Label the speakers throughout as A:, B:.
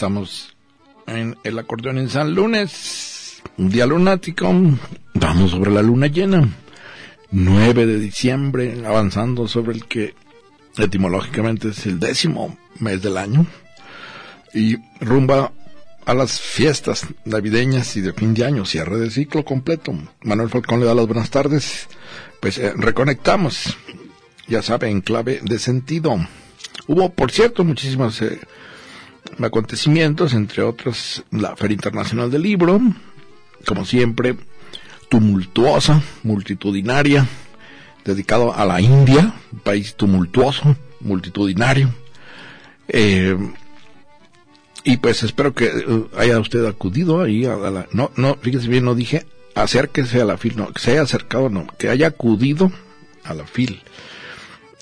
A: Estamos en el acordeón en San Lunes, un día lunático, vamos sobre la luna llena, 9 de diciembre, avanzando sobre el que etimológicamente es el décimo mes del año, y rumba a las fiestas navideñas y de fin de año, cierre de ciclo completo. Manuel Falcón le da las buenas tardes, pues eh, reconectamos, ya sabe, en clave de sentido. Hubo, por cierto, muchísimas... Eh, acontecimientos, entre otros la Feria Internacional del Libro, como siempre, tumultuosa, multitudinaria, dedicado a la India, un país tumultuoso, multitudinario. Eh, y pues espero que eh, haya usted acudido ahí a la, no, no, fíjese bien, no dije acérquese a la fil, no, que se haya acercado, no, que haya acudido a la fil.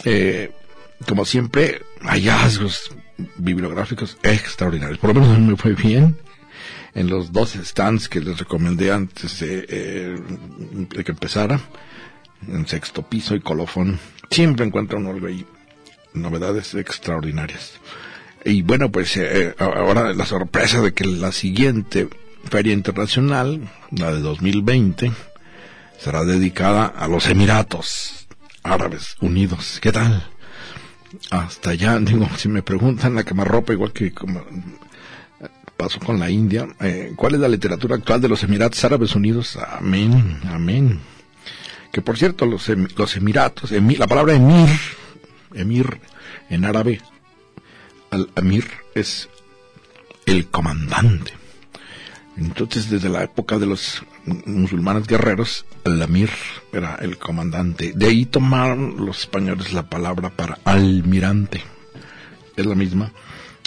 A: Eh, como siempre, hallazgos bibliográficos extraordinarios. Por lo menos me fue bien en los dos stands que les recomendé antes de, eh, que empezara, en sexto piso y colofón. Siempre encuentro algo ahí, novedades extraordinarias. Y bueno, pues eh, ahora la sorpresa de que la siguiente feria internacional, la de 2020, será dedicada a los Emiratos Árabes Unidos. ¿Qué tal? Hasta allá, digo, si me preguntan la ropa igual que como pasó con la India, eh, ¿cuál es la literatura actual de los Emiratos Árabes Unidos? Amén, amén. Que por cierto, los, los Emiratos, la palabra emir, emir en árabe, al emir es el comandante. Entonces, desde la época de los musulmanes guerreros, el amir era el comandante. De ahí tomaron los españoles la palabra para almirante. Es la misma.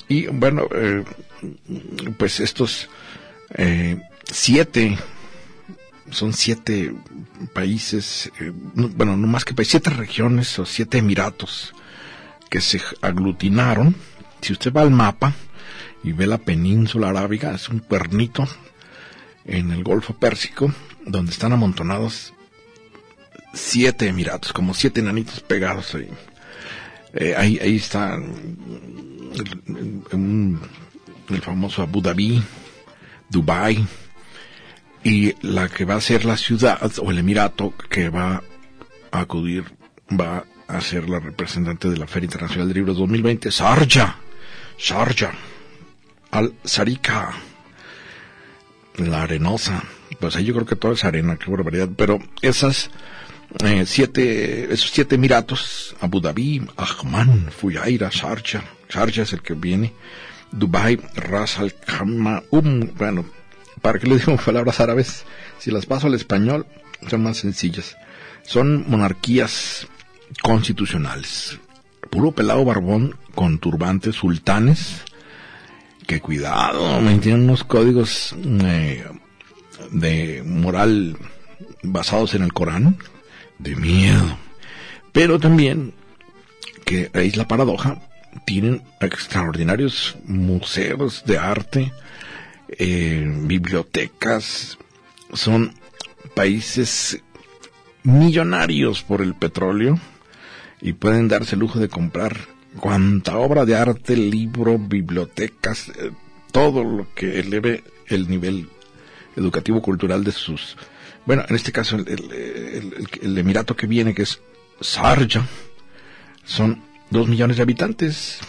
A: Y bueno, eh, pues estos eh, siete, son siete países, eh, bueno, no más que siete regiones o siete emiratos que se aglutinaron. Si usted va al mapa, y ve la península arábiga, es un cuernito en el Golfo Pérsico, donde están amontonados siete emiratos, como siete enanitos pegados ahí. Eh, ahí, ahí está el, el, famoso Abu Dhabi, Dubai, y la que va a ser la ciudad o el emirato que va a acudir, va a ser la representante de la Feria Internacional de Libros 2020, Sharjah. Sharjah al Sarika, la arenosa. Pues ahí yo creo que toda es arena, qué barbaridad. Pero esas eh, siete, esos siete emiratos, Abu Dhabi, Ahman, Fuyaira, Sharjah, Sharjah es el que viene, Dubai, Ras Al Um, bueno, ¿para qué le digo palabras árabes? Si las paso al español, son más sencillas. Son monarquías constitucionales. Puro pelado barbón con turbantes sultanes que cuidado, me tienen unos códigos eh, de moral basados en el Corán, de miedo. Pero también, que es la paradoja, tienen extraordinarios museos de arte, eh, bibliotecas, son países millonarios por el petróleo y pueden darse el lujo de comprar cuanta obra de arte, libro, bibliotecas, eh, todo lo que eleve el nivel educativo cultural de sus bueno en este caso el, emirato que viene que es Sarja son dos millones de habitantes.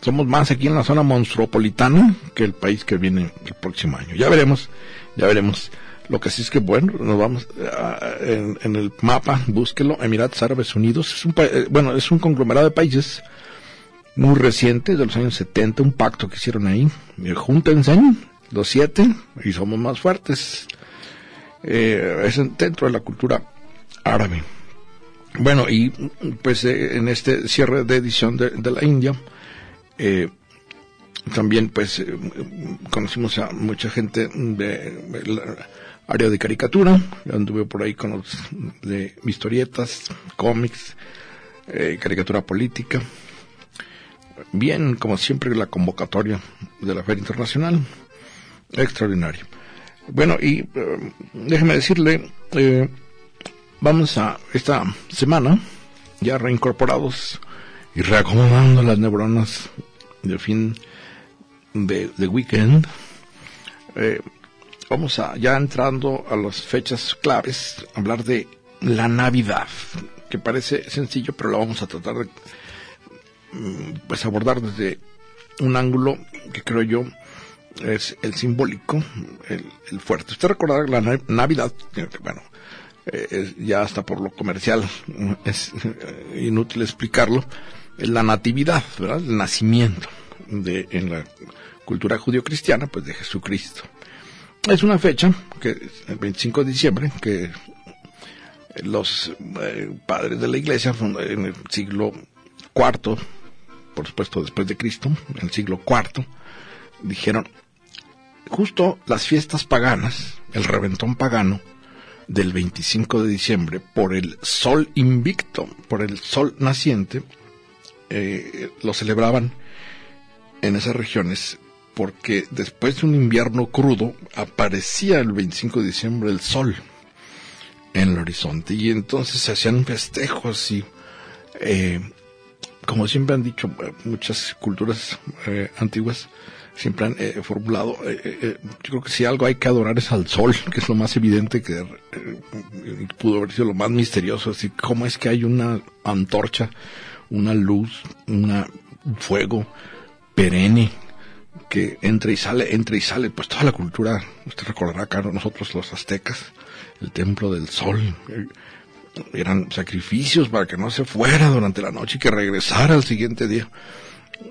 A: Somos más aquí en la zona monstruopolitana que el país que viene el próximo año. Ya veremos ya veremos. Lo que sí es que bueno nos vamos en, en, el mapa búsquelo Emiratos Árabes Unidos. Es un eh, bueno es un conglomerado de países muy reciente, de los años 70, un pacto que hicieron ahí. Eh, júntense, los siete, y somos más fuertes. eh, es dentro de la cultura árabe. Bueno, y pues eh, en este cierre de edición de, la India, eh, también pues eh, conocimos a mucha gente de, la área de caricatura, anduve por ahí con los de historietas, cómics, caricatura política. Bien, como siempre, la convocatoria de la Feria Internacional, extraordinario. Bueno, y eh, déjeme decirle, eh, vamos a esta semana, ya reincorporados y reacomodando las neuronas de fin de, de weekend, eh, vamos a, ya entrando a las fechas claves, hablar de la Navidad, que parece sencillo, pero la vamos a tratar de pues abordar desde un ángulo que creo yo es el simbólico, el, fuerte. Usted recordará la na- Navidad, eh, bueno, eh, ya hasta por lo comercial mm, es eh, inútil explicarlo, es la natividad, ¿verdad? El nacimiento de en la cultura judio-cristiana, pues de Jesucristo. Es una fecha que el 25 de diciembre que los eh, padres de la iglesia en el siglo IV, por supuesto después de Cristo, en el siglo IV, dijeron, justo las fiestas paganas, el reventón pagano del 25 de diciembre, por el sol invicto, por el sol naciente, eh, lo celebraban en esas regiones porque después de un invierno crudo aparecía el 25 de diciembre el sol en el horizonte. Y entonces se hacían festejos y eh, como siempre han dicho eh, muchas culturas eh, antiguas siempre han eh, formulado eh, yo creo que si algo hay que adorar es al sol que es lo más evidente que pudo haber sido lo más misterioso. Así cómo es que hay una antorcha una luz un fuego perenne que entra y sale, entra y sale, pues toda la cultura, usted recordará acá nosotros los aztecas, el templo del sol, eran sacrificios para que no se fuera durante la noche y que regresara al siguiente día.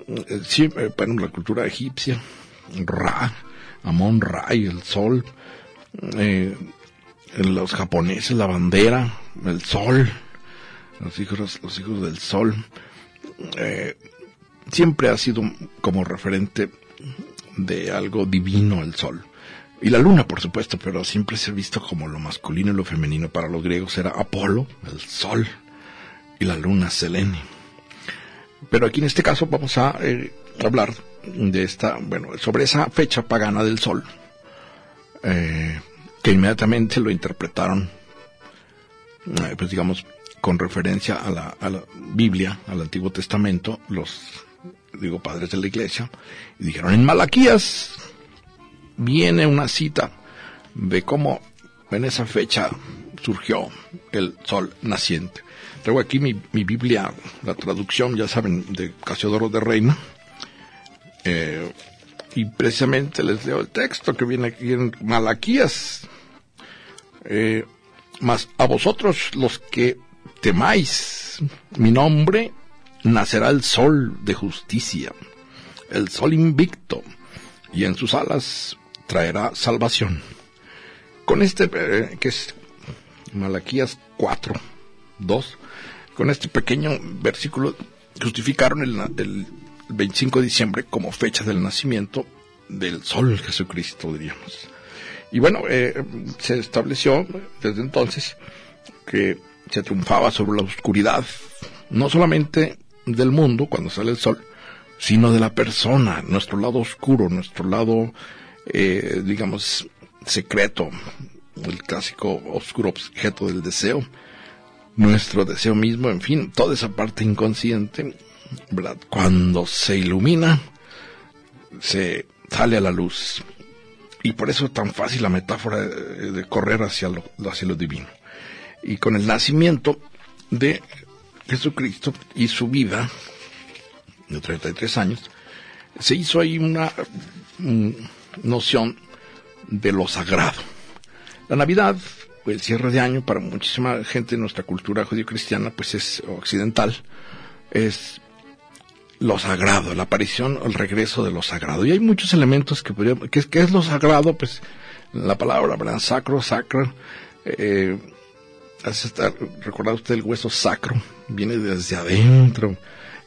A: Eh, Sí, eh, bueno, la cultura egipcia, Ra, Amon Ra y el sol, eh, los japoneses, la bandera, el sol, los hijos, los hijos del sol, siempre ha sido como referente de algo divino el sol. Y la luna, por supuesto, pero siempre se ha visto como lo masculino y lo femenino. Para los griegos era Apolo, el sol, y la luna, Selene. Pero aquí en este caso vamos a eh, hablar de esta, bueno, sobre esa fecha pagana del sol, eh, que inmediatamente lo interpretaron, eh, pues digamos, con referencia a la, a la Biblia, al Antiguo Testamento, los, digo, padres de la iglesia, y dijeron, en Malaquías viene una cita de cómo en esa fecha surgió el sol naciente. Traigo aquí mi, mi Biblia, la traducción, ya saben, de Casiodoro de Reina, eh, y precisamente les leo el texto que viene aquí en Malaquías. Eh, mas a vosotros los que temáis mi nombre, nacerá el sol de justicia, el sol invicto, y en sus alas traerá salvación. Con este, eh, que es Malaquías 4, 2, con este pequeño versículo justificaron el, el 25 de diciembre como fecha del nacimiento del sol Jesucristo, diríamos. Y bueno, eh, se estableció desde entonces que se triunfaba sobre la oscuridad, no solamente del mundo cuando sale el sol, sino de la persona, nuestro lado oscuro, nuestro lado, eh, digamos, secreto, el clásico oscuro objeto del deseo, nuestro deseo mismo, en fin, toda esa parte inconsciente, ¿verdad? Cuando se ilumina, se sale a la luz. Y por eso es tan fácil la metáfora de, correr hacia lo, hacia lo divino. Y con el nacimiento de Jesucristo y su vida, de 33 años, se hizo ahí una noción de lo sagrado. La Navidad, el cierre de año, para muchísima gente en nuestra cultura judío-cristiana, pues es occidental, es lo sagrado, la aparición, el regreso de lo sagrado. Y hay muchos elementos que podríamos, ¿qué es, lo sagrado? Pues la palabra, ¿verdad? Sacro, sacro. Eh, ¿recuerda usted el hueso sacro? Viene desde adentro.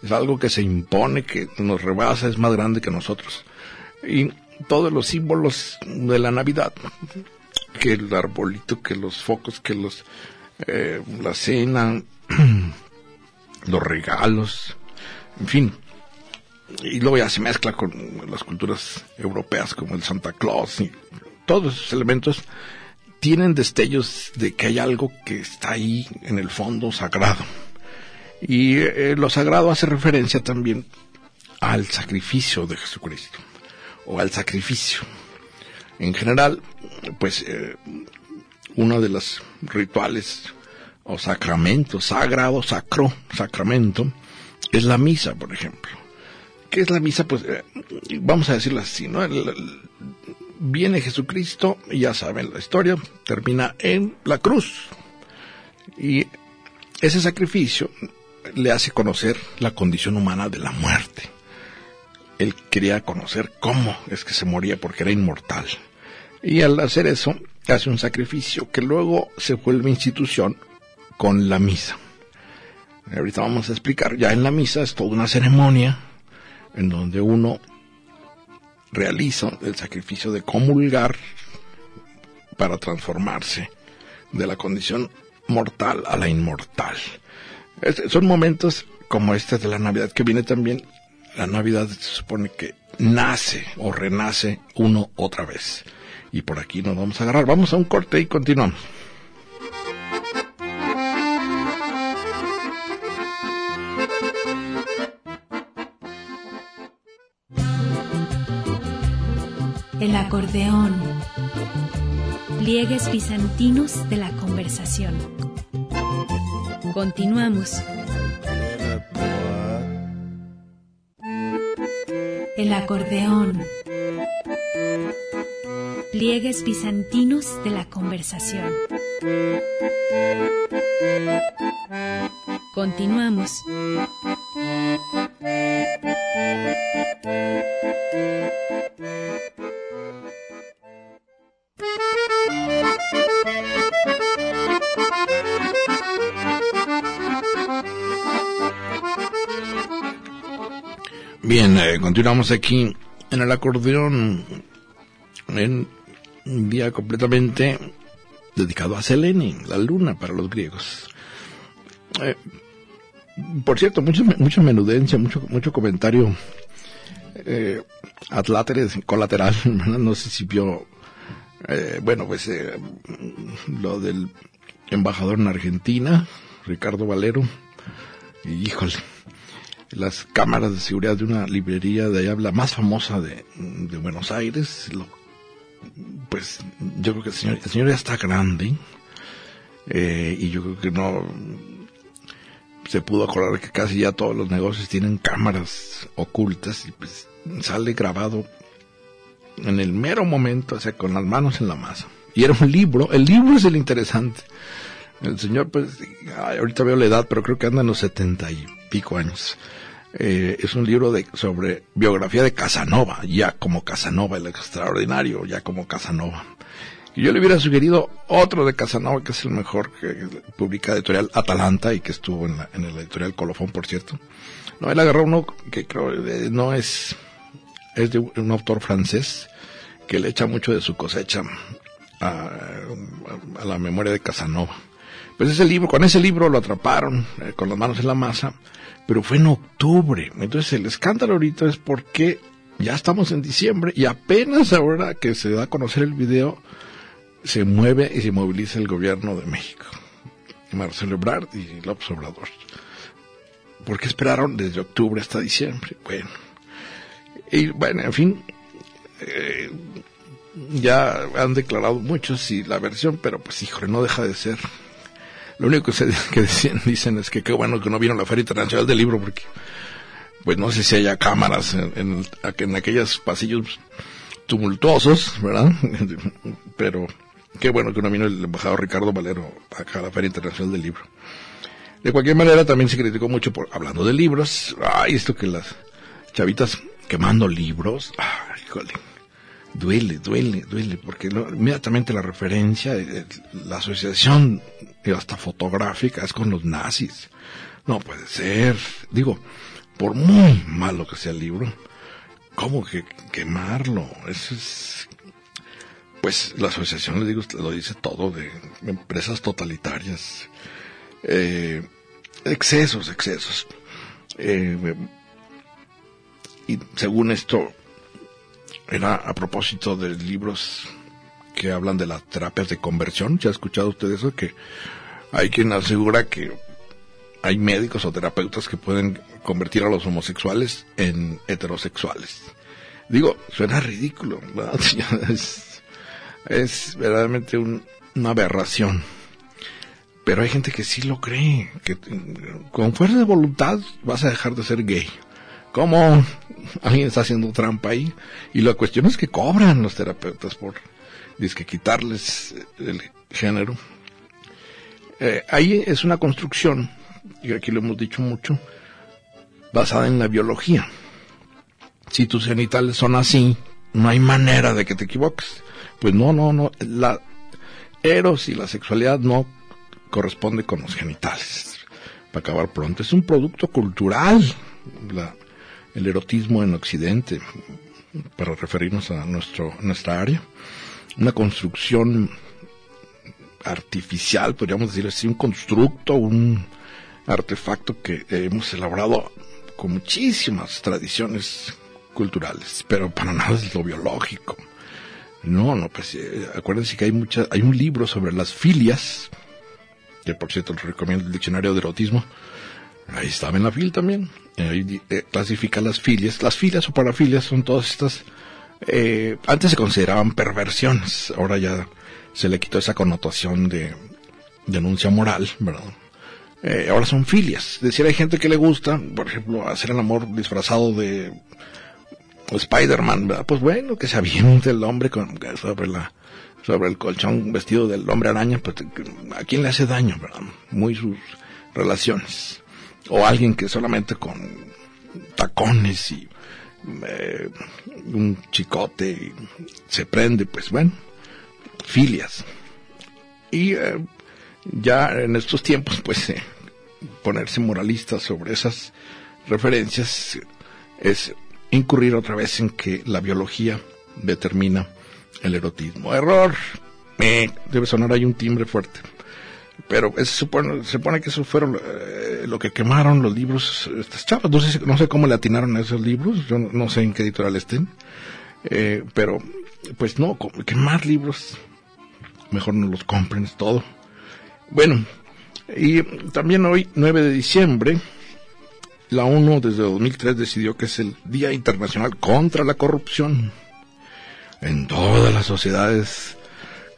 A: Es algo que se impone, que nos rebasa, es más grande que nosotros. Y todos los símbolos de la Navidad, que el arbolito, que los focos, que los, eh, la cena, los regalos, en fin. Y luego ya se mezcla con las culturas europeas como el Santa Claus y todos esos elementos tienen destellos de que hay algo que está ahí en el fondo sagrado. Y eh, lo sagrado hace referencia también al sacrificio de Jesucristo o al sacrificio. En general, pues eh, uno de los rituales o sacramentos, sagrado, sacro, sacramento, es la misa, por ejemplo. ¿Qué es la misa? Pues eh, vamos a decirlo así, ¿no? viene Jesucristo, ya saben la historia, termina en la cruz. Y ese sacrificio le hace conocer la condición humana de la muerte. Él quería conocer cómo es que se moría porque era inmortal. Y al hacer eso, hace un sacrificio que luego se vuelve institución con la misa. Ahorita vamos a explicar, ya en la misa es toda una ceremonia en donde uno realiza el sacrificio de comulgar para transformarse de la condición mortal a la inmortal. son momentos como este de la Navidad que viene también. La Navidad se supone que nace o renace uno otra vez. Y por aquí nos vamos a agarrar. Vamos a un corte y continuamos.
B: El acordeón. Pliegues bizantinos de la conversación. Continuamos. El acordeón. Pliegues bizantinos de la conversación. Continuamos.
A: Eh, continuamos aquí en el acordeón en un día completamente dedicado a Selene, la luna para los griegos. Eh, por cierto, mucha, mucha menudencia, mucho, mucho comentario eh, colateral, no sé si vio, eh, bueno, pues eh, lo del embajador en Argentina, Ricardo Valero, y híjole, las cámaras de seguridad de una librería de allá, la más famosa de, Buenos Aires. pues yo creo que el señor, el señor ya está grande eh, y yo creo que no se pudo acordar que casi ya todos los negocios tienen cámaras ocultas y pues sale grabado en el mero momento, o sea, con las manos en la masa. Y era un libro, el libro es el interesante. El señor, pues, ahorita veo la edad, pero creo que anda en los setenta y pico años. Eh, es un libro de, sobre biografía de Casanova, ya como Casanova, el extraordinario, ya como Casanova. Y yo le hubiera sugerido otro de Casanova, que es el mejor, que publica editorial Atalanta y que estuvo en, la, en el editorial Colofón, por cierto. No, él agarró uno que creo eh, no es, es de un autor francés que le echa mucho de su cosecha a, a la memoria de Casanova. Pues ese libro, con ese libro lo atraparon eh, con las manos en la masa, pero fue en octubre. Entonces el escándalo ahorita es porque ya estamos en diciembre y apenas ahora que se da a conocer el video, se mueve y se moviliza el gobierno de México. Marcelo Ebrard y López Obrador. ¿Por qué esperaron desde octubre hasta diciembre? Bueno. Y bueno, en fin, eh, ya han declarado muchos y la versión, pero pues híjole, no deja de ser lo único que, se, dicen, es que qué bueno que no vino a la Feria Internacional del Libro porque pues no sé si haya cámaras en, en, en aquellos pasillos tumultuosos, ¿verdad? Pero qué bueno que no vino el embajador Ricardo Valero acá a la Feria Internacional del Libro. De cualquier manera, también se criticó mucho por, hablando de libros, ay, esto que las chavitas quemando libros, ay, híjole, duele, duele, duele, porque inmediatamente la referencia, eh, la asociación hasta fotográfica es con los nazis. No puede ser. Digo, por muy malo que sea el libro, ¿cómo que quemarlo? Eso es... Pues la asociación, le digo, lo dice todo de empresas totalitarias. Eh, excesos, excesos. Eh, y según esto, era a propósito de libros que hablan de las terapias de conversión. ¿Ya ha escuchado usted eso? Que hay quien asegura que hay médicos o terapeutas que pueden convertir a los homosexuales en heterosexuales. Digo, suena ridículo, es, es, verdaderamente una aberración. Pero hay gente que sí lo cree, que con fuerza de voluntad vas a dejar de ser gay. ¿Cómo? Alguien está haciendo trampa ahí. Y la cuestión es que cobran los terapeutas por quitarles el género. Eh, ahí es una construcción, y aquí lo hemos dicho mucho, basada en la biología. Si tus genitales son así, no hay manera de que te equivoques. Pues no, no, no. La eros y la sexualidad no corresponde con los genitales. Para acabar pronto, es un producto cultural. La, el erotismo en Occidente, para referirnos a nuestro, nuestra área, una construcción artificial, podríamos decir así, un constructo, un artefacto que hemos elaborado con muchísimas tradiciones culturales, pero para nada es lo biológico. No, no, pues eh, acuérdense que hay mucha, hay un libro sobre las filias, que por cierto les recomiendo el diccionario de erotismo, Ahí estaba en la fil también. Ahí eh, clasifica las filias. Las filias o parafilias son todas estas. Eh, antes se consideraban perversiones. Ahora ya se le quitó esa connotación de denuncia moral, ¿verdad? Eh, ahora son filias. Decir, hay gente que le gusta, por ejemplo, hacer el amor disfrazado de Spider-Man, ¿verdad? Pues bueno, que se aviente el hombre con, sobre sobre el colchón vestido del hombre araña, pues a quién le hace daño, ¿verdad? Muy sus relaciones o alguien que solamente con tacones y eh, un chicote se prende, pues bueno, filias. Y eh, ya en estos tiempos, pues eh, ponerse moralista sobre esas referencias es incurrir otra vez en que la biología determina el erotismo. Error. debe sonar ahí un timbre fuerte pero se supone, se supone que eso fueron eh, lo que quemaron los libros estas chavas. No sé, no sé cómo le atinaron a esos libros, yo no, sé en qué editorial estén, eh, pero pues no, quemar libros, mejor no los compren, es todo. Bueno, y también hoy, 9 de diciembre, la ONU desde 2003 decidió que es el Día Internacional contra la Corrupción. En todas las sociedades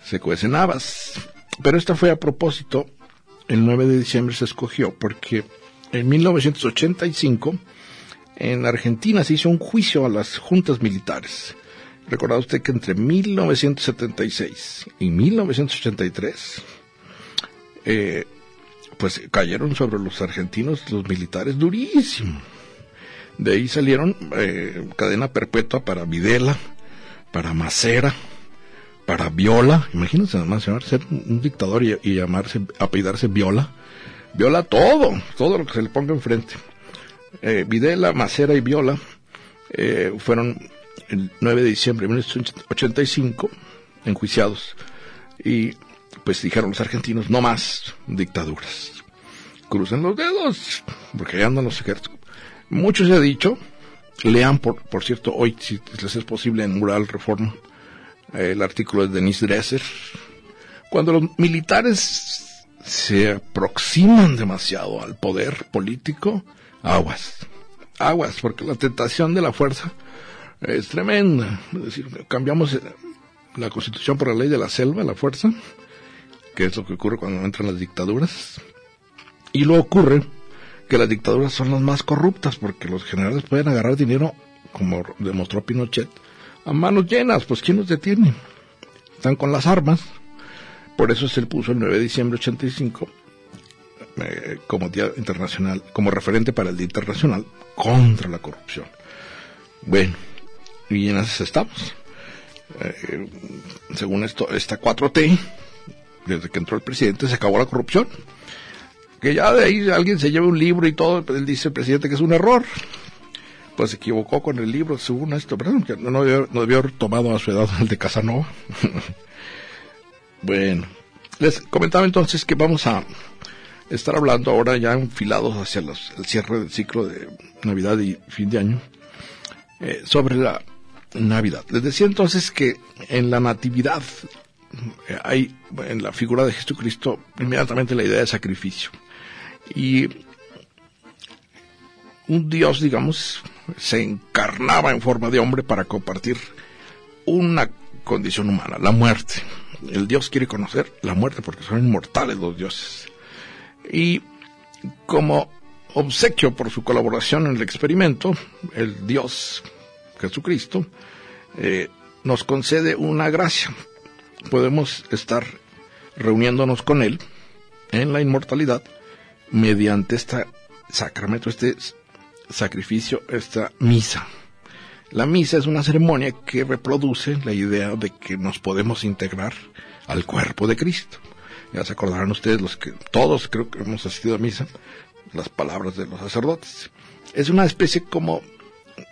A: se cuecen habas pero esta fue a propósito, el 9 de diciembre se escogió porque en 1985 en Argentina se hizo un juicio a las juntas militares. Recordad usted que entre 1976 y 1983, eh, pues cayeron sobre los argentinos los militares durísimo. De ahí salieron eh, cadena perpetua para Videla, para Macera, para Viola, imagínense además ser un dictador y, llamarse, apellidarse Viola, Viola todo, todo lo que se le ponga enfrente. Eh, Videla, Macera y Viola eh, fueron el 9 de diciembre de 1985 enjuiciados y pues dijeron los argentinos no más dictaduras. Crucen los dedos, porque ya andan los ejércitos. Mucho se ha dicho, lean por, por cierto hoy si les es posible en Mural Reforma el artículo de Denise Dresser, cuando los militares se aproximan demasiado al poder político, aguas, aguas, porque la tentación de la fuerza es tremenda. Es decir, cambiamos la constitución por la ley de la selva, la fuerza, que es lo que ocurre cuando entran las dictaduras, y luego ocurre que las dictaduras son las más corruptas, porque los generales pueden agarrar dinero, como demostró Pinochet, a manos llenas, pues ¿quién los detiene? Están con las armas. Por eso se le puso el 9 de diciembre de 85 eh, como Día Internacional, como referente para el Día Internacional contra la Corrupción. Bueno, y en esas estamos. eh, según esto, esta 4T, desde que entró el presidente, se acabó la corrupción. Que ya de ahí alguien se lleve un libro y todo, él dice el presidente que es un error. Pues se equivocó con el libro, según esto, perdón, que no debió, no debió haber tomado a su edad el de Casanova. bueno, les comentaba entonces que vamos a estar hablando ahora ya enfilados hacia los, el cierre del ciclo de Navidad y fin de año eh, sobre la Navidad. Les decía entonces que en la Natividad eh, hay en la figura de Jesucristo inmediatamente la idea de sacrificio. Y un Dios, digamos, se encarnaba en forma de hombre para compartir una condición humana, la muerte. El Dios quiere conocer la muerte porque son inmortales los dioses. Y como obsequio por su colaboración en el experimento, el Dios Jesucristo eh, nos concede una gracia. Podemos estar reuniéndonos con Él en la inmortalidad mediante este sacramento, este sacrificio, esta misa. La misa es una ceremonia que reproduce la idea de que nos podemos integrar al cuerpo de Cristo. Ya se acordarán ustedes, los que todos creo que hemos asistido a misa, las palabras de los sacerdotes. Es una especie como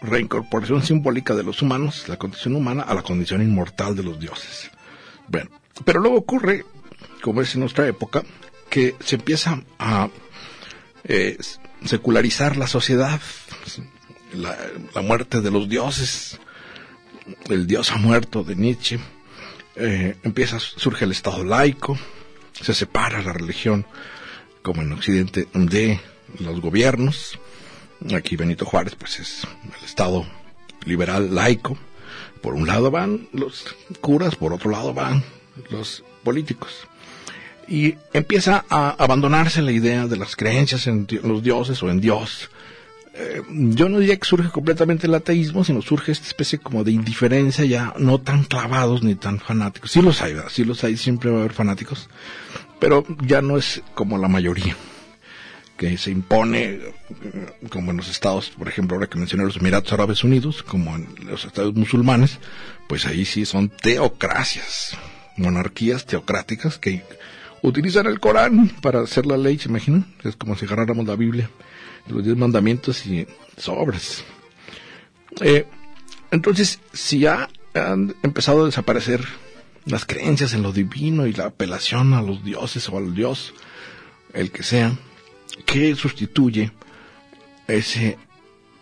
A: reincorporación simbólica de los humanos, la condición humana, a la condición inmortal de los dioses. Bueno, pero luego ocurre, como es en nuestra época, que se empieza a eh, secularizar la sociedad, la, muerte de los dioses, el dios ha muerto de Nietzsche, eh, empieza, surge el Estado laico, se separa la religión, como en Occidente, de los gobiernos. Aquí Benito Juárez, pues es el Estado liberal laico. Por un lado van los curas, por otro lado van los políticos. Y empieza a abandonarse la idea de las creencias en los dioses o en Dios. Eh, yo no diría que surge completamente el ateísmo, sino surge esta especie como de indiferencia ya no tan clavados ni tan fanáticos. Sí los hay, ¿verdad? sí los hay, siempre va a haber fanáticos, pero ya no es como la mayoría que se impone, eh, como en los estados, por ejemplo, ahora que mencioné los Emiratos Árabes Unidos, como en los estados musulmanes, pues ahí sí son teocracias, monarquías teocráticas que utilizan el Corán para hacer la ley, ¿se imaginan? Es como si agarráramos la Biblia, los diez mandamientos y sobres. Eh, entonces, si ya han empezado a desaparecer las creencias en lo divino y la apelación a los dioses o al dios, el que sea, que sustituye ese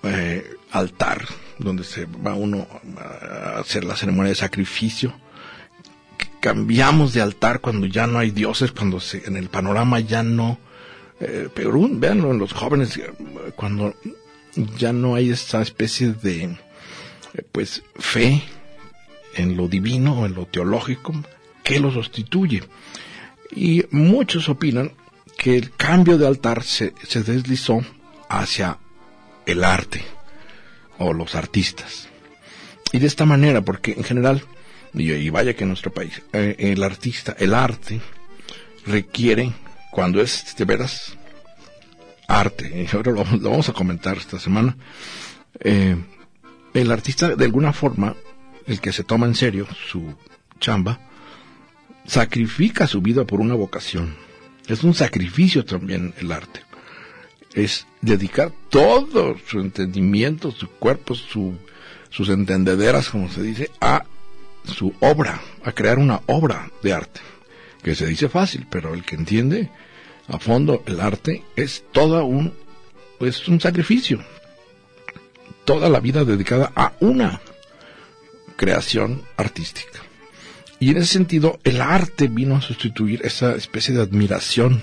A: eh, altar donde se va uno a hacer la ceremonia de sacrificio. Cambiamos de altar cuando ya no hay dioses, cuando se, en el panorama ya no, eh, pero véanlo en los jóvenes, cuando ya no hay esta especie de, eh, pues, fe en lo divino o en lo teológico que lo sustituye. Y muchos opinan que el cambio de altar se deslizó hacia el arte o los artistas. Y de esta manera, porque en general, y, vaya que en nuestro país, eh, el artista, el arte, requiere, cuando es de veras arte, y ahora lo, vamos a comentar esta semana, eh, el artista de alguna forma, el que se toma en serio su chamba, sacrifica su vida por una vocación es un sacrificio también el arte. Es dedicar todo su entendimiento, su cuerpo, su, sus entendederas, como se dice, a su obra, a crear una obra de arte. Que se dice fácil, pero el que entiende a fondo el arte es todo un, es un sacrificio. Toda la vida dedicada a una creación artística. Y en ese sentido, el arte vino a sustituir esa especie de admiración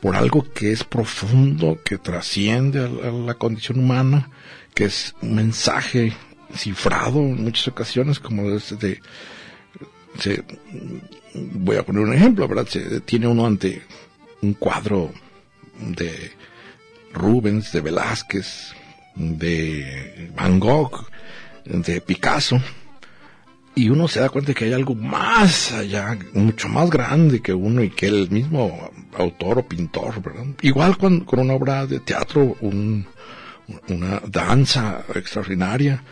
A: por algo que es profundo, que trasciende a la, condición humana, que es un mensaje cifrado en muchas ocasiones, como se, voy a poner un ejemplo, ¿verdad? Se, tiene uno ante un cuadro de Rubens, de Velázquez, de Van Gogh, de Picasso, y uno se da cuenta de que hay algo más allá, mucho más grande que uno y que el mismo autor o pintor, ¿verdad? Igual con, con una obra de teatro, un, una danza extraordinaria,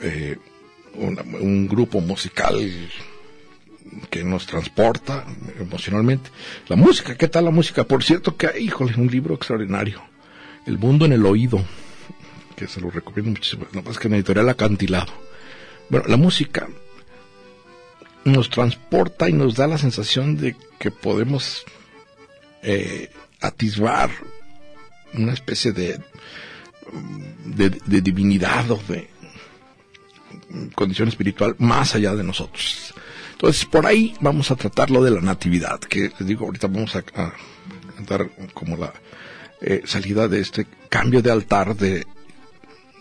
A: eh, un grupo musical que nos transporta emocionalmente. La música, ¿qué tal la música? Por cierto que, híjole, un libro extraordinario. El mundo en el oído, que se lo recomiendo muchísimo. No más que en editorial acantilado. Bueno, la música nos transporta y nos da la sensación de que podemos eh, atisbar una especie de, de, divinidad o de condición espiritual más allá de nosotros. Entonces, por ahí vamos a tratar lo de la natividad, que les digo, ahorita vamos a, dar como la eh, salida de este cambio de altar de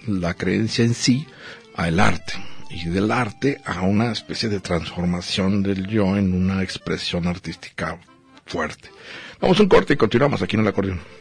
A: la creencia en sí al arte y del arte a una especie de transformación del yo en una expresión artística fuerte. Vamos a un corte y continuamos aquí en el acordeón.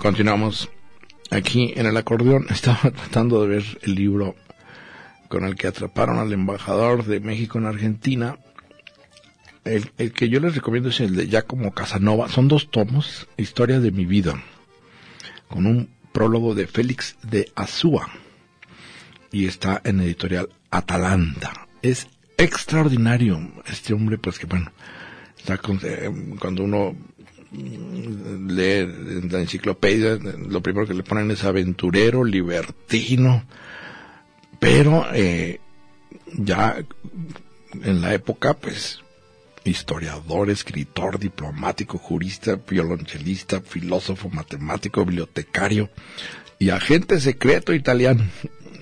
A: Continuamos aquí en el acordeón. Estaba tratando de ver el libro con el que atraparon al embajador de México en Argentina. El, que yo les recomiendo es el de Giacomo Casanova. Son dos tomos, Historia de mi vida, con un prólogo de Félix de Azúa. Y está en editorial Atalanta. Es extraordinario este hombre, pues que bueno, está eh, cuando uno lee la enciclopedia, lo primero que le ponen es aventurero, libertino, pero eh, ya en la época, pues, historiador, escritor, diplomático, jurista, violonchelista, filósofo, matemático, bibliotecario y agente secreto italiano,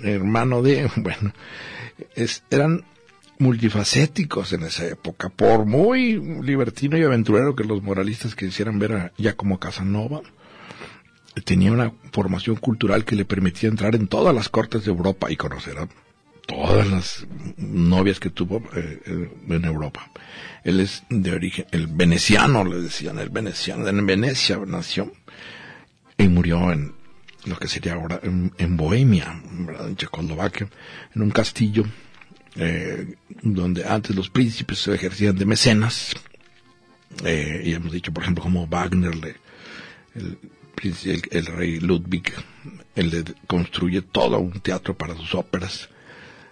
A: hermano de, bueno, es, eran multifacéticos en esa época, por muy libertino y aventurero que los moralistas quisieran ver a, ya como Casanova, tenía una formación cultural que le permitía entrar en todas las cortes de Europa y conocer a todas las novias que tuvo eh, eh, en Europa. Él es de origen, el veneciano, le decían, el veneciano, en Venecia nació y murió en lo que sería ahora en, Bohemia, en Checoslovaquia, en un castillo eh, donde antes los príncipes se ejercían de mecenas, eh, y hemos dicho, por ejemplo, como Wagner, el, el, rey Ludwig, él le construye todo un teatro para sus óperas,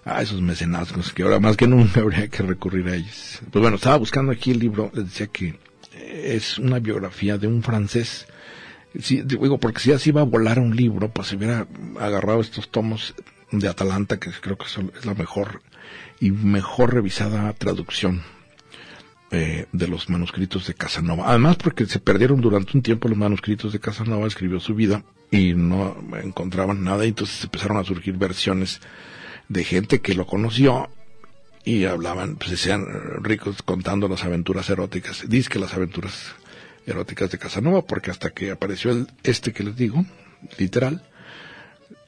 A: a esos mecenazgos que ahora más que nunca habría que recurrir a ellos. Pues bueno, estaba buscando aquí el libro, les decía que es una biografía de un francés, digo, porque si así iba a volar un libro, pues se hubiera agarrado estos tomos de Atalanta, que creo que es la mejor y mejor revisada traducción eh, de los manuscritos de Casanova. Además, porque se perdieron durante un tiempo los manuscritos de Casanova, escribió su vida y no encontraban nada, y entonces empezaron a surgir versiones de gente que lo conoció y hablaban, pues sean ricos contando las aventuras eróticas. Dice que las aventuras eróticas de Casanova, porque hasta que apareció el, este que les digo, literal,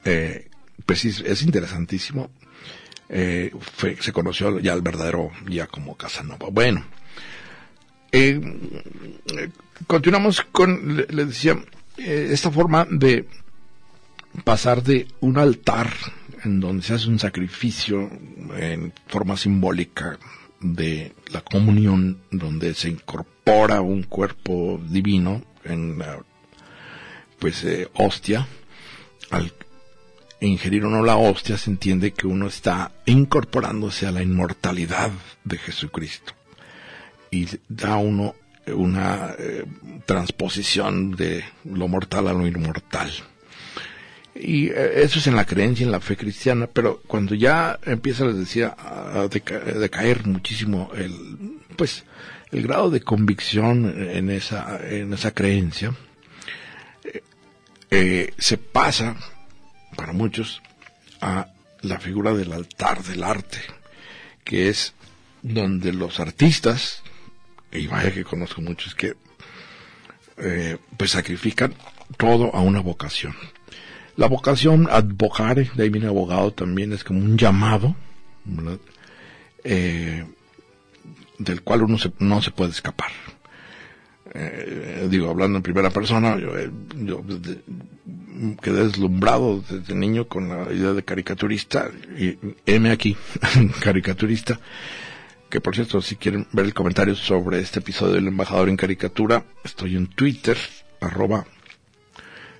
A: eh, pues es interesantísimo eh, se conoció ya el verdadero ya como Casanova. Bueno, eh, continuamos con, le, decía, eh, esta forma de pasar de un altar en donde se hace un sacrificio en forma simbólica de la comunión, donde se incorpora un cuerpo divino en la pues hostia, al ingerir uno la hostia se entiende que uno está incorporándose a la inmortalidad de Jesucristo y da uno una eh, transposición de lo mortal a lo inmortal. Y eh, eso es en la creencia, en la fe cristiana, pero cuando ya empieza, les decía, a decaer muchísimo el, pues, el grado de convicción en esa, en esa creencia, eh, se pasa, para muchos, a la figura del altar del arte, que es donde los artistas, y vaya que conozco muchos que, pues sacrifican todo a una vocación. La vocación advocare, de ahí viene abogado también, es como un llamado, eh, del cual uno no se puede escapar. Eh, digo, hablando en primera persona, yo, eh, quedé deslumbrado desde niño con la idea de caricaturista, y M aquí, caricaturista, que por cierto, si quieren ver el comentario sobre este episodio del embajador en caricatura, estoy en Twitter, arroba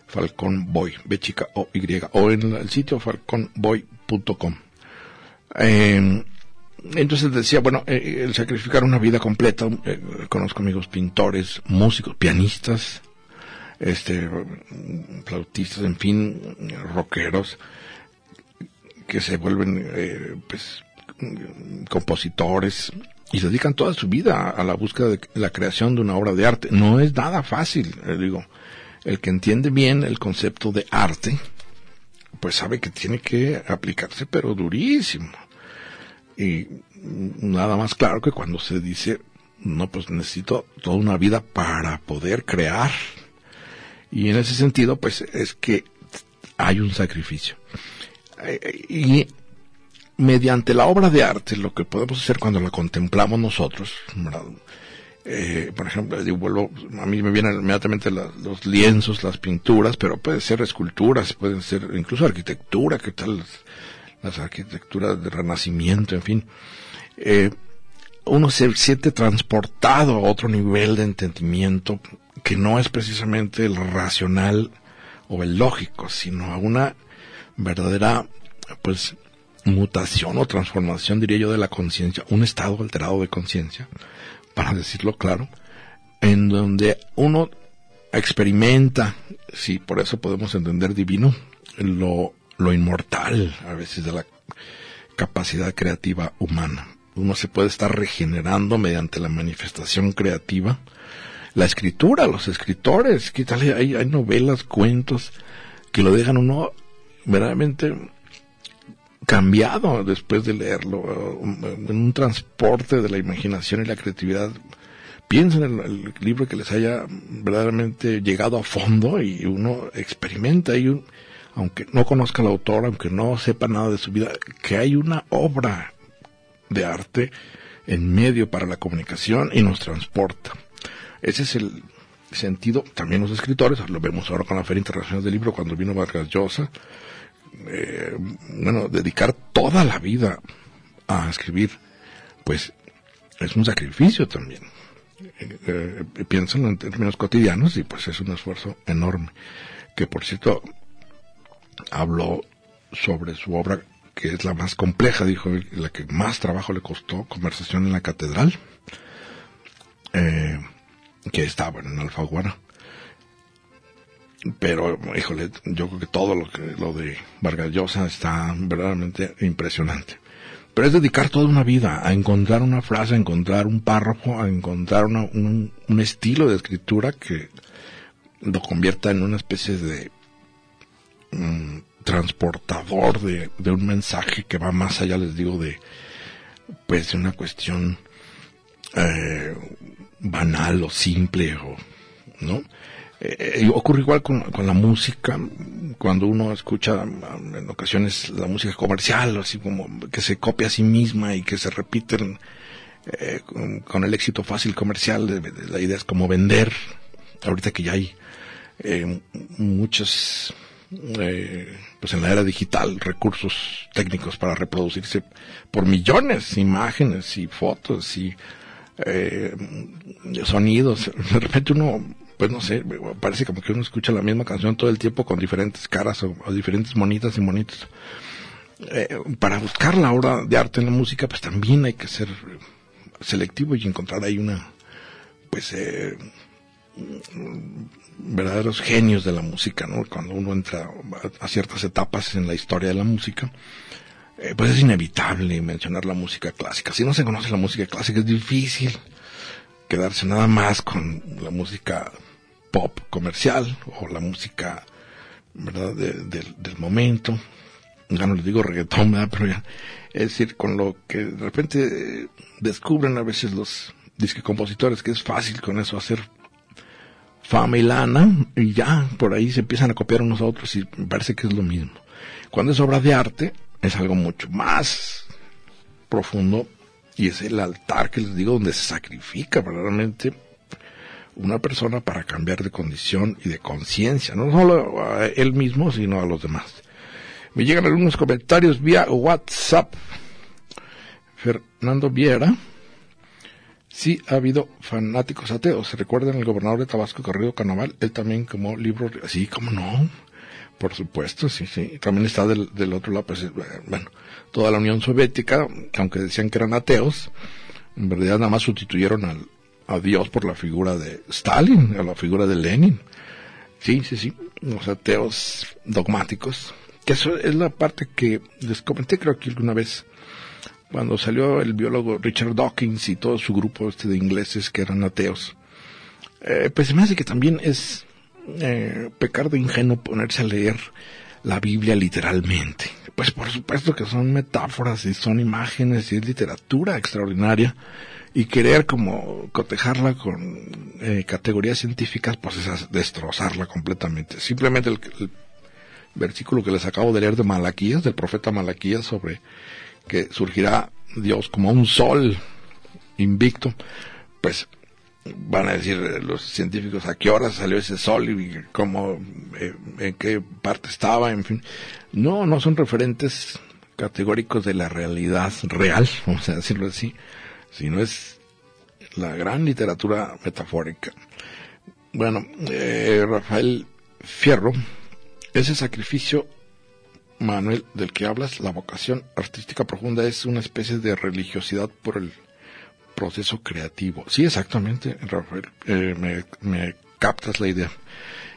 A: Falcon Boy, B chica O Y, o en el sitio falconboy.com. Eh, entonces decía, bueno, eh, el sacrificar una vida completa, eh, conozco amigos pintores, músicos, pianistas, este, flautistas, en fin, rockeros, que se vuelven, eh, pues, compositores y se dedican toda su vida a la búsqueda de la creación de una obra de arte. No es nada fácil, digo el que entiende bien el concepto de arte, pues sabe que tiene que aplicarse, pero durísimo. Y nada más claro que cuando se dice, no, pues necesito toda una vida para poder crear. Y en ese sentido, pues es que hay un sacrificio. Y mediante la obra de arte, lo que podemos hacer cuando la contemplamos nosotros, eh, por ejemplo, a mí me vienen inmediatamente los lienzos, las pinturas, pero pueden ser esculturas, pueden ser incluso arquitectura, ¿qué tal? Las, arquitecturas de renacimiento, en fin. Eh, uno se siente transportado a otro nivel de entendimiento que no es precisamente el racional o el lógico, sino a una verdadera, pues, mutación o transformación, diría yo, de la conciencia, un estado alterado de conciencia, para decirlo claro, en donde uno experimenta, sí, por eso podemos entender divino, lo, lo inmortal a veces de la capacidad creativa humana. Uno se puede estar regenerando mediante la manifestación creativa. La escritura, los escritores, ¿qué tal? Hay, novelas, cuentos que lo dejan uno verdaderamente cambiado después de leerlo, en un transporte de la imaginación y la creatividad. Piensen en el, libro que les haya verdaderamente llegado a fondo y uno experimenta y aunque no conozca al autor, aunque no sepa nada de su vida, que hay una obra de arte en medio para la comunicación y nos transporta. Ese es el sentido, también los escritores, lo vemos ahora con la Feria Internacional del Libro cuando vino Vargas Llosa, eh, bueno, dedicar toda la vida a escribir, pues es un sacrificio también. Eh, eh en términos cotidianos y pues es un esfuerzo enorme. Que por cierto, habló sobre su obra que es la más compleja, dijo, la que más trabajo le costó, Conversación en la Catedral, eh, que estaba en Alfaguara pero híjole, yo creo que todo lo que lo de Vargas Llosa está verdaderamente impresionante. Pero es dedicar toda una vida a encontrar una frase, a encontrar un párrafo, a encontrar un, estilo de escritura que lo convierta en una especie de transportador de, un mensaje que va más allá, les digo, de pues de una cuestión eh, banal o simple o no eh, ocurre igual con, la música, cuando uno escucha en ocasiones la música comercial, así como que se copia a sí misma y que se repiten eh, con, el éxito fácil comercial, la idea es como vender, ahorita que ya hay eh, muchos, eh, pues en la era digital, recursos técnicos para reproducirse por millones, imágenes y fotos y sonidos, de repente uno pues no sé, parece como que uno escucha la misma canción todo el tiempo con diferentes caras o, diferentes monitas y monitos. Eh, para buscar la obra de arte en la música, pues también hay que ser selectivo y encontrar ahí una, pues, eh, verdaderos genios de la música, ¿no? Cuando uno entra a, ciertas etapas en la historia de la música, eh, pues es inevitable mencionar la música clásica. Si no se conoce la música clásica es difícil quedarse nada más con la música pop comercial o la música, ¿verdad?, del momento. Ya no les digo reggaetón, ¿verdad? Pero ya, es decir, con lo que de repente descubren a veces los disque compositores que es fácil con eso hacer fama y lana y ya por ahí se empiezan a copiar unos a otros y me parece que es lo mismo. Cuando es obra de arte es algo mucho más profundo y es el altar que les digo donde se sacrifica verdaderamente una persona para cambiar de condición y de conciencia, no solo a él mismo, sino a los demás. Me llegan algunos comentarios vía WhatsApp. Fernando Viera Sí ha habido fanáticos ateos. ¿Recuerdan el gobernador de Tabasco, Corrido Canaval? Él también como libro... Sí, como no. Por supuesto, sí, sí. También está del, otro lado, pues, bueno, toda la Unión Soviética, aunque decían que eran ateos, en realidad nada más sustituyeron al, a Dios por la figura de Stalin, a la figura de Lenin. Sí, sí, sí. Los ateos dogmáticos. Que eso es la parte que les comenté creo que alguna vez cuando salió el biólogo Richard Dawkins y todo su grupo este de ingleses que eran ateos, eh, pues me hace que también es eh, pecar de ingenuo ponerse a leer la Biblia literalmente. Pues por supuesto que son metáforas y son imágenes y es literatura extraordinaria y querer como cotejarla con eh, categorías científicas pues es destrozarla completamente. Simplemente el, el versículo que les acabo de leer de Malaquías, del profeta Malaquías sobre que surgirá Dios como un sol invicto, pues van a decir los científicos a qué hora salió ese sol y cómo, eh, en qué parte estaba, en fin. No, no son referentes categóricos de la realidad real, vamos a decirlo así, sino es la gran literatura metafórica. Bueno, eh, Rafael Fierro, ese sacrificio Manuel, del que hablas, la vocación artística profunda es una especie de religiosidad por el proceso creativo. Sí, exactamente, Rafael, eh, me, captas la idea.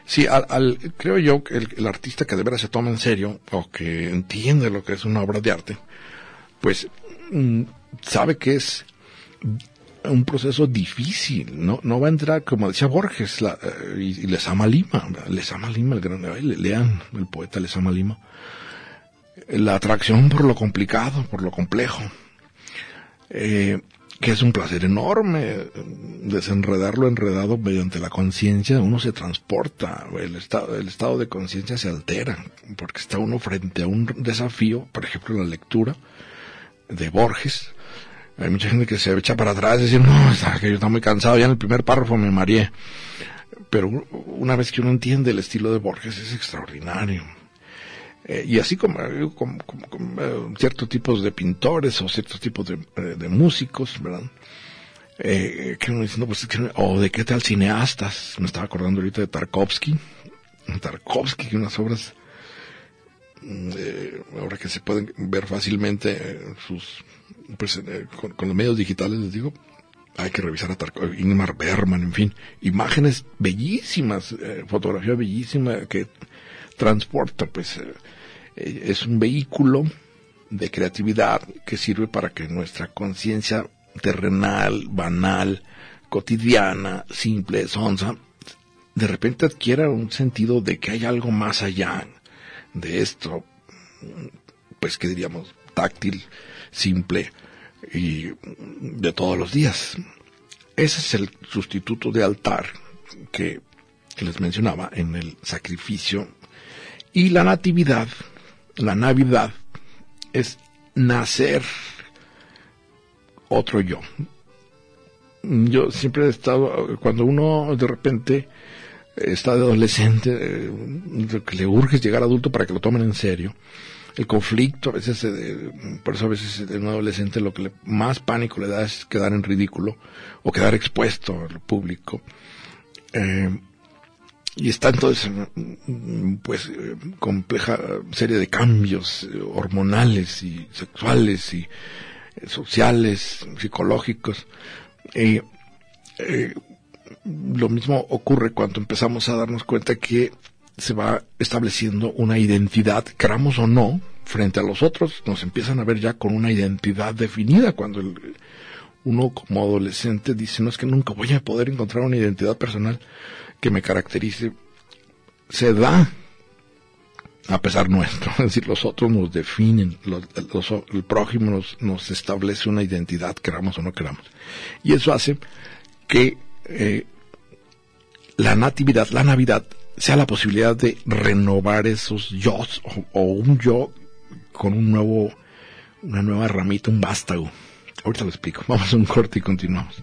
A: Sí, al, creo yo que el, artista que de veras se toma en serio o que entiende lo que es una obra de arte, pues mm, sabe que es un proceso difícil, no, no va a entrar, como decía Borges, la, eh, y, les ama Lima, les ama Lima, el gran, lean el poeta les ama Lima la atracción por lo complicado, por lo complejo, eh, que es un placer enorme desenredar lo enredado mediante la conciencia, uno se transporta, el estado, el estado de conciencia se altera, porque está uno frente a un desafío, por ejemplo la lectura de Borges, hay mucha gente que se echa para atrás y dice, no, está, que yo estoy muy cansado, ya en el primer párrafo me mareé. Pero una vez que uno entiende el estilo de Borges es extraordinario eh, y así como, eh, eh, ciertos tipos de pintores o ciertos tipos de, músicos, ¿verdad? que uno dice, no, pues, o de qué tal cineastas. Me estaba acordando ahorita de Tarkovsky. Tarkovsky, que unas obras, mm, ahora que se pueden ver fácilmente sus, pues, con, los medios digitales, les digo, hay que revisar a Tarkovsky, Ingmar Bergman, en fin, imágenes bellísimas, fotografía bellísima que transporta, pues eh, es un vehículo de creatividad que sirve para que nuestra conciencia terrenal, banal, cotidiana, simple, sonsa, de repente adquiera un sentido de que hay algo más allá de esto, pues que diríamos táctil, simple y de todos los días. Ese es el sustituto de altar que les mencionaba en el sacrificio y la natividad, la Navidad, es nacer otro yo. Yo siempre he estado, cuando uno de repente está de adolescente, eh, que le urge llegar adulto para que lo tomen en serio, el conflicto, a veces, por eso a veces en un adolescente lo que más pánico le da es quedar en ridículo o quedar expuesto al público. Eh, y está entonces pues compleja serie de cambios hormonales y sexuales y eh, sociales, psicológicos. Eh, lo mismo ocurre cuando empezamos a darnos cuenta que se va estableciendo una identidad, queramos o no, frente a los otros, nos empiezan a ver ya con una identidad definida cuando el, uno como adolescente dice, no es que nunca voy a poder encontrar una identidad personal que me caracterice, se da a pesar nuestro, es decir, los otros nos definen, los, el prójimo nos, nos, establece una identidad, queramos o no queramos. Y eso hace que eh, la natividad, la Navidad, sea la posibilidad de renovar esos yo o, un yo con un nuevo, una nueva ramita, un vástago. Ahorita lo explico. Vamos a un corte y continuamos.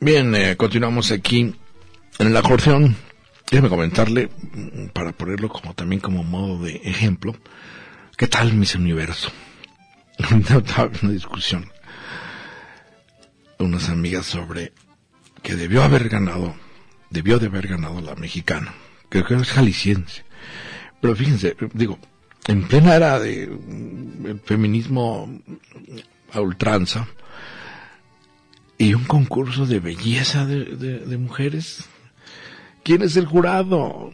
A: Bien, eh, continuamos aquí en el acordeón. Déjeme comentarle, mm, para ponerlo como también como modo de ejemplo, ¿qué tal mis universo? una discusión. Unas amigas sobre que debió haber ganado, debió de haber ganado la mexicana. Creo que es jalisciense. Pero fíjense, digo, en plena era de mm, feminismo a ultranza, y un concurso de belleza de, mujeres. ¿Quién es el jurado?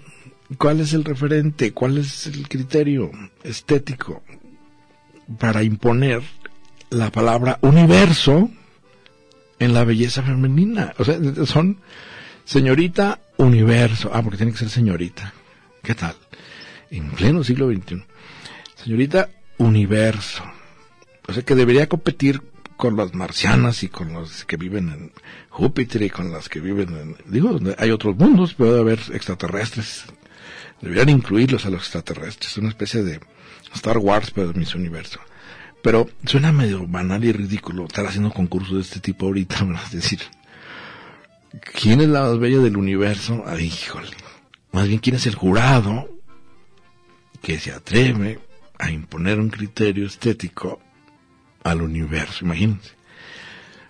A: ¿Cuál es el referente? ¿Cuál es el criterio estético para imponer la palabra universo en la belleza femenina? O sea, son señorita universo. Ah, porque tiene que ser señorita. ¿Qué tal? En pleno siglo XXI. Señorita universo. O sea, que debería competir con las marcianas y con los que viven en Júpiter y con las que viven en... Digo, hay otros mundos, puede haber extraterrestres. Deberían incluirlos a los extraterrestres, una especie de Star Wars, pero de mis universo. Pero suena medio banal y ridículo estar haciendo concursos de este tipo ahorita. Es decir, ¿quién es la más bella del universo? Ay, híjole. Más bien, ¿quién es el jurado que se atreve a imponer un criterio estético al universo, imagínense.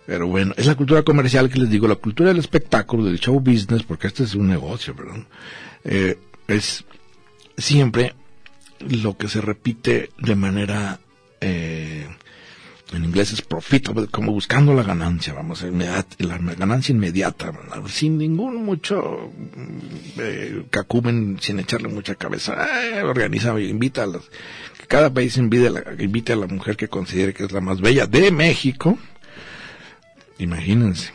A: Pero bueno, es la cultura comercial que les digo, la cultura del espectáculo, del show business, porque este es un negocio, perdón, eh, es siempre lo que se repite de manera, en inglés es profitable, como buscando la ganancia, vamos, la ganancia inmediata, sin ningún mucho eh, cacumen, sin echarle mucha cabeza, eh, organiza, invita a las cada país invite a, la, invite a la mujer que considere que es la más bella de México. Imagínense.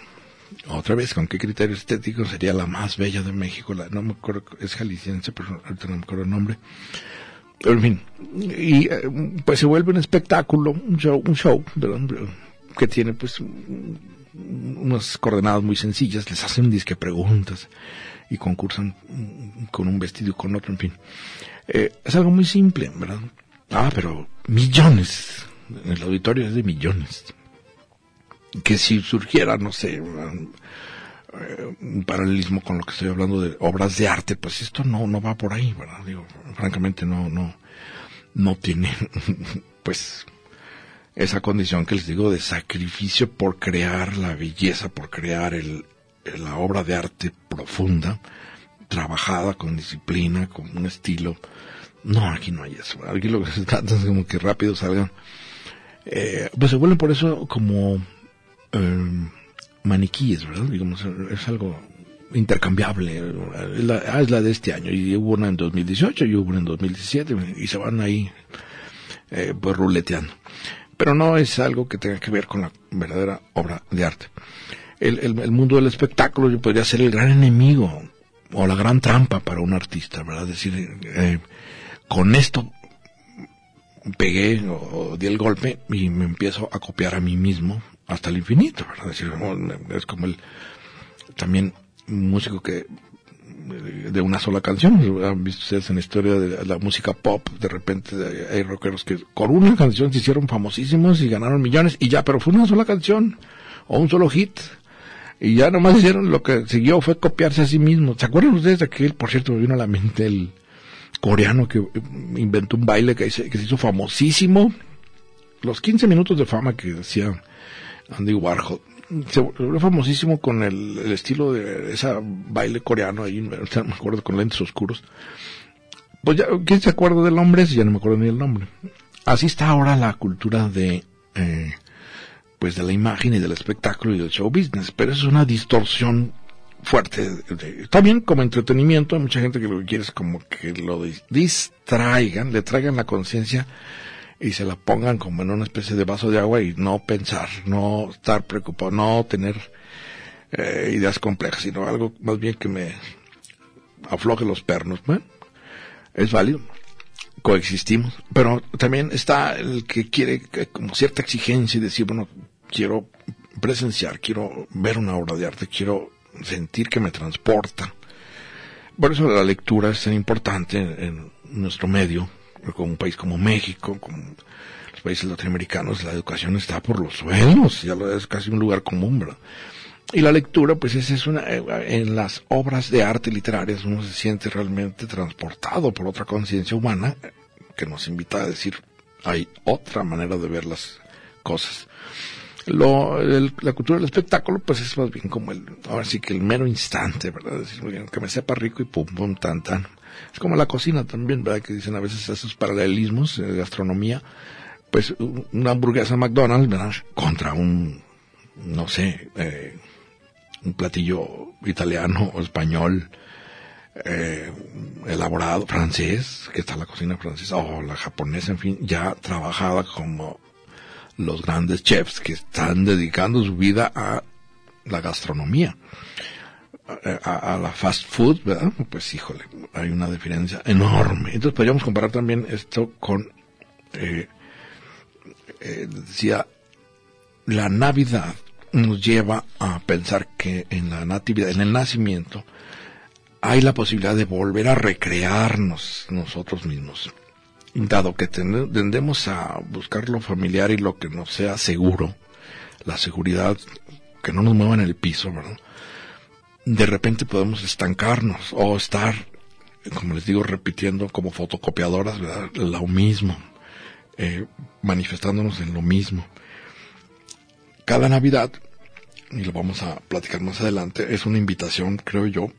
A: Otra vez, ¿con qué criterio estético sería la más bella de México? La, no me acuerdo, es jalisciense, pero ahorita no me acuerdo el nombre. En fin, y eh, pues se vuelve un espectáculo, un show, un show que tiene pues unas coordenadas muy sencillas, les hacen disque preguntas y concursan con un vestido y con otro, en fin. Eh, es algo muy simple, ¿verdad? Ah, pero millones. El auditorio es de millones. Que si surgiera, no sé, un, paralelismo con lo que estoy hablando de obras de arte, pues esto no, no va por ahí, ¿verdad? Digo, francamente no, no, no tiene, pues, esa condición que les digo de sacrificio por crear la belleza, por crear el, la obra de arte profunda, trabajada con disciplina, con un estilo no, aquí no hay eso. Aquí lo que se trata es como que rápido salgan. Eh, pues se vuelven por eso como eh, maniquíes, ¿verdad? Digamos, es algo intercambiable. Es la, ah, es la de este año. Y hubo una en 2018 y hubo una en 2017 y se van ahí eh, pues ruleteando. Pero no es algo que tenga que ver con la verdadera obra de arte. El, el, el mundo del espectáculo podría ser el gran enemigo o la gran trampa para un artista, ¿verdad? Es decir, eh, con esto pegué o, di el golpe y me empiezo a copiar a mí mismo hasta el infinito, ¿verdad? Es decir, es como el, también músico que de una sola canción. Han visto ustedes en la historia de la música pop, de repente hay rockeros que con una canción se hicieron famosísimos y ganaron millones y ya, pero fue una sola canción o un solo hit. Y ya nomás hicieron lo que siguió fue copiarse a sí mismo. ¿Se acuerdan ustedes de aquel, por cierto, me vino a la mente el coreano que inventó un baile que se, que se hizo famosísimo? Los 15 minutos de fama que decía Andy Warhol se volvió famosísimo con el, estilo de ese baile coreano ahí, me acuerdo, con lentes oscuros. Pues ya, ¿quién se acuerda del nombre? Ya no me acuerdo ni el nombre. Así está ahora la cultura de, eh, pues de la imagen y del espectáculo y del show business, pero es una distorsión fuerte. también como entretenimiento, hay mucha gente que lo que quiere es como que lo distraigan, le traigan la conciencia y se la pongan como en una especie de vaso de agua y no pensar, no estar preocupado, no tener eh, ideas complejas, sino algo más bien que me afloje los pernos. Bueno, es válido, coexistimos, pero también está el que quiere como cierta exigencia y decir, bueno, quiero presenciar, quiero ver una obra de arte, quiero sentir que me transporta. Por eso la lectura es tan importante en nuestro medio, como un país como México, como los países latinoamericanos, la educación está por los suelos, ya lo es casi un lugar común, ¿verdad? Y la lectura, pues esa es una, eh, en las obras de arte literarias uno se siente realmente transportado por otra conciencia humana que nos invita a decir, hay otra manera de ver las cosas. Lo, la cultura del espectáculo, pues es más bien como el, ahora sí que el mero instante, ¿verdad? Decir, que me sepa rico y pum, pum, tan, tan. Es como la cocina también, ¿verdad? Que dicen a veces esos paralelismos de gastronomía. Pues una hamburguesa McDonald's, ¿verdad? Contra un, no sé, eh, un platillo italiano o español, eh, elaborado, francés, que está la cocina francesa, o la japonesa, en fin, ya trabajada como los grandes chefs que están dedicando su vida a la gastronomía a, la fast food, ¿verdad? Pues híjole, hay una diferencia enorme. Entonces podríamos comparar también esto con, eh, eh, decía, la Navidad nos lleva a pensar que en la natividad, en el nacimiento, hay la posibilidad de volver a recrearnos nosotros mismos. Dado que tendemos a buscar lo familiar y lo que nos sea seguro, la seguridad que no nos mueva en el piso, ¿verdad? De repente podemos estancarnos o estar, como les digo, repitiendo como fotocopiadoras lo mismo, eh, manifestándonos en lo mismo. Cada Navidad, y lo vamos a platicar más adelante, es una invitación, creo yo,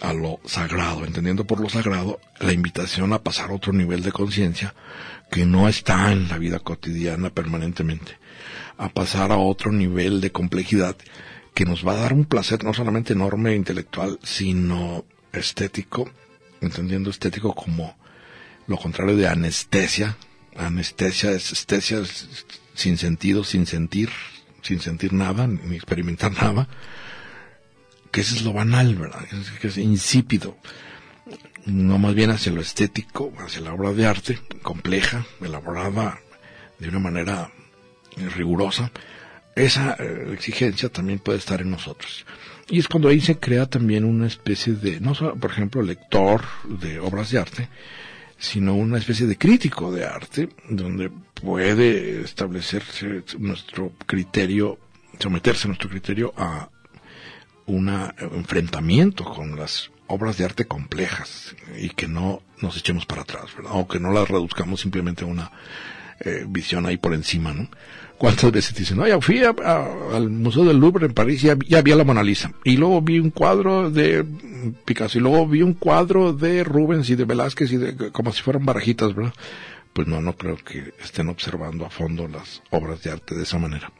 A: a lo sagrado, entendiendo por lo sagrado la invitación a pasar a otro nivel de conciencia que no está en la vida cotidiana permanentemente, a pasar a otro nivel de complejidad que nos va a dar un placer no solamente enorme intelectual, sino estético, entendiendo estético como lo contrario de anestesia. Anestesia es anestesia sin sentido, sin sentir, sin sentir nada, ni experimentar nada. Que eso es lo banal, ¿verdad? Que es insípido. No más bien hacia lo estético, hacia la obra de arte, compleja, elaborada de una manera rigurosa, esa eh, exigencia también puede estar en nosotros. Y es cuando ahí se crea también una especie de, no solo, por ejemplo, lector de obras de arte, sino una especie de crítico de arte, donde puede establecerse nuestro criterio, someterse nuestro criterio a un enfrentamiento con las obras de arte complejas y que no nos echemos para atrás, ¿verdad? O que no las reduzcamos simplemente a una eh, visión ahí por encima, ¿no? ¿Cuántas veces dicen, no, fui al Museo del Louvre en París y ya, ya, había la Mona Lisa. Y luego vi un cuadro de Picasso y luego vi un cuadro de Rubens y de Velázquez y de, como si fueran barajitas, ¿verdad? Pues no, no creo que estén observando a fondo las obras de arte de esa manera.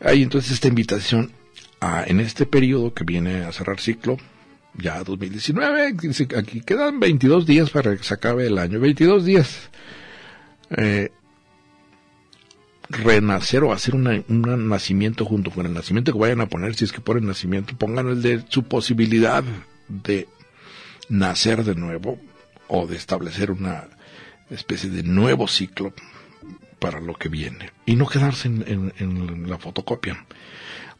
A: Hay entonces esta invitación a, en este periodo que viene a cerrar ciclo, ya 2019, aquí quedan 22 días para que se acabe el año, 22 días. Eh, renacer o hacer un nacimiento junto con el nacimiento que vayan a poner, si es que ponen nacimiento, pongan el de su posibilidad de nacer de nuevo o de establecer una especie de nuevo ciclo para lo que viene. Y no quedarse en, la fotocopia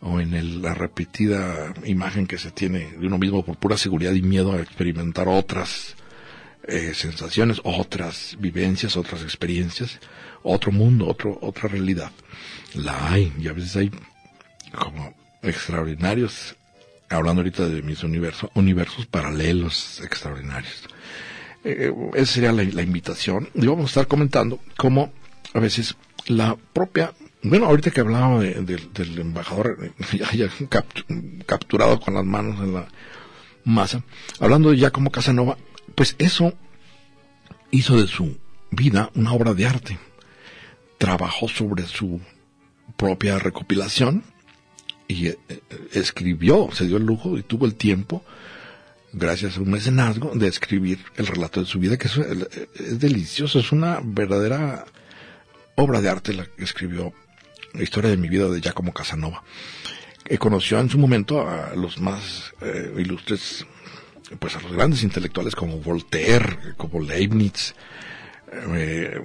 A: o en la repetida imagen que se tiene de uno mismo por pura seguridad y miedo a experimentar otras eh, sensaciones, otras vivencias, otras experiencias, otro mundo, otro, otra realidad. La hay, y a veces hay como extraordinarios, hablando ahorita de mis universos, universos paralelos extraordinarios. Eh, esa sería la, invitación. Y vamos a estar comentando cómo a veces la propia, bueno, ahorita que hablaba del embajador ya, capturado con las manos en la masa, hablando de como Casanova, pues eso hizo de su vida una obra de arte. Trabajó sobre su propia recopilación y eh, escribió, se dio el lujo y tuvo el tiempo gracias a un mecenazgo, de escribir el relato de su vida, que es, delicioso, es una verdadera obra de arte la que escribió la historia de mi vida de Giacomo Casanova. Que conoció en su momento a los más eh, ilustres, pues a los grandes intelectuales como Voltaire, como Leibniz, eh,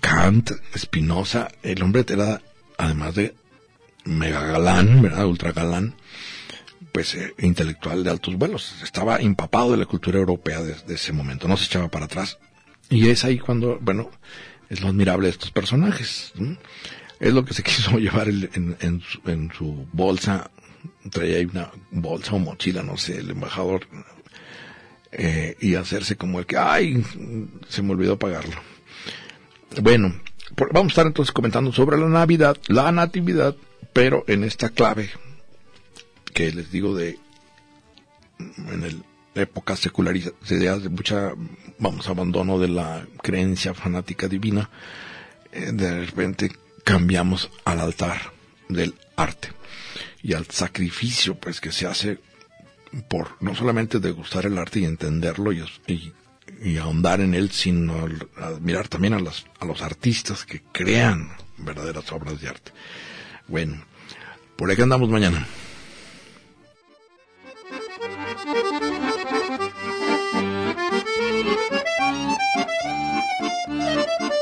A: Kant, Spinoza. El hombre era, además de mega galán, ¿verdad? Ultra galán, pues eh, intelectual de altos vuelos. Estaba empapado de la cultura europea desde ese momento, no se echaba para atrás. Y es ahí cuando, bueno, es lo admirable de estos personajes. Es lo que se quiso llevar en, su, bolsa, traía ahí una bolsa o mochila, no sé, el embajador, eh, y hacerse como el que, ay, se me olvidó pagarlo. Bueno, vamos a estar entonces comentando sobre la Navidad, la Natividad, pero en esta clave que les digo de en el época secularizada de mucha vamos abandono de la creencia fanática divina eh, de repente cambiamos al altar del arte y al sacrificio pues que se hace por no solamente degustar el arte y entenderlo y, ahondar en él sino admirar también a, las, a los artistas que crean verdaderas obras de arte. Bueno por ahí andamos mañana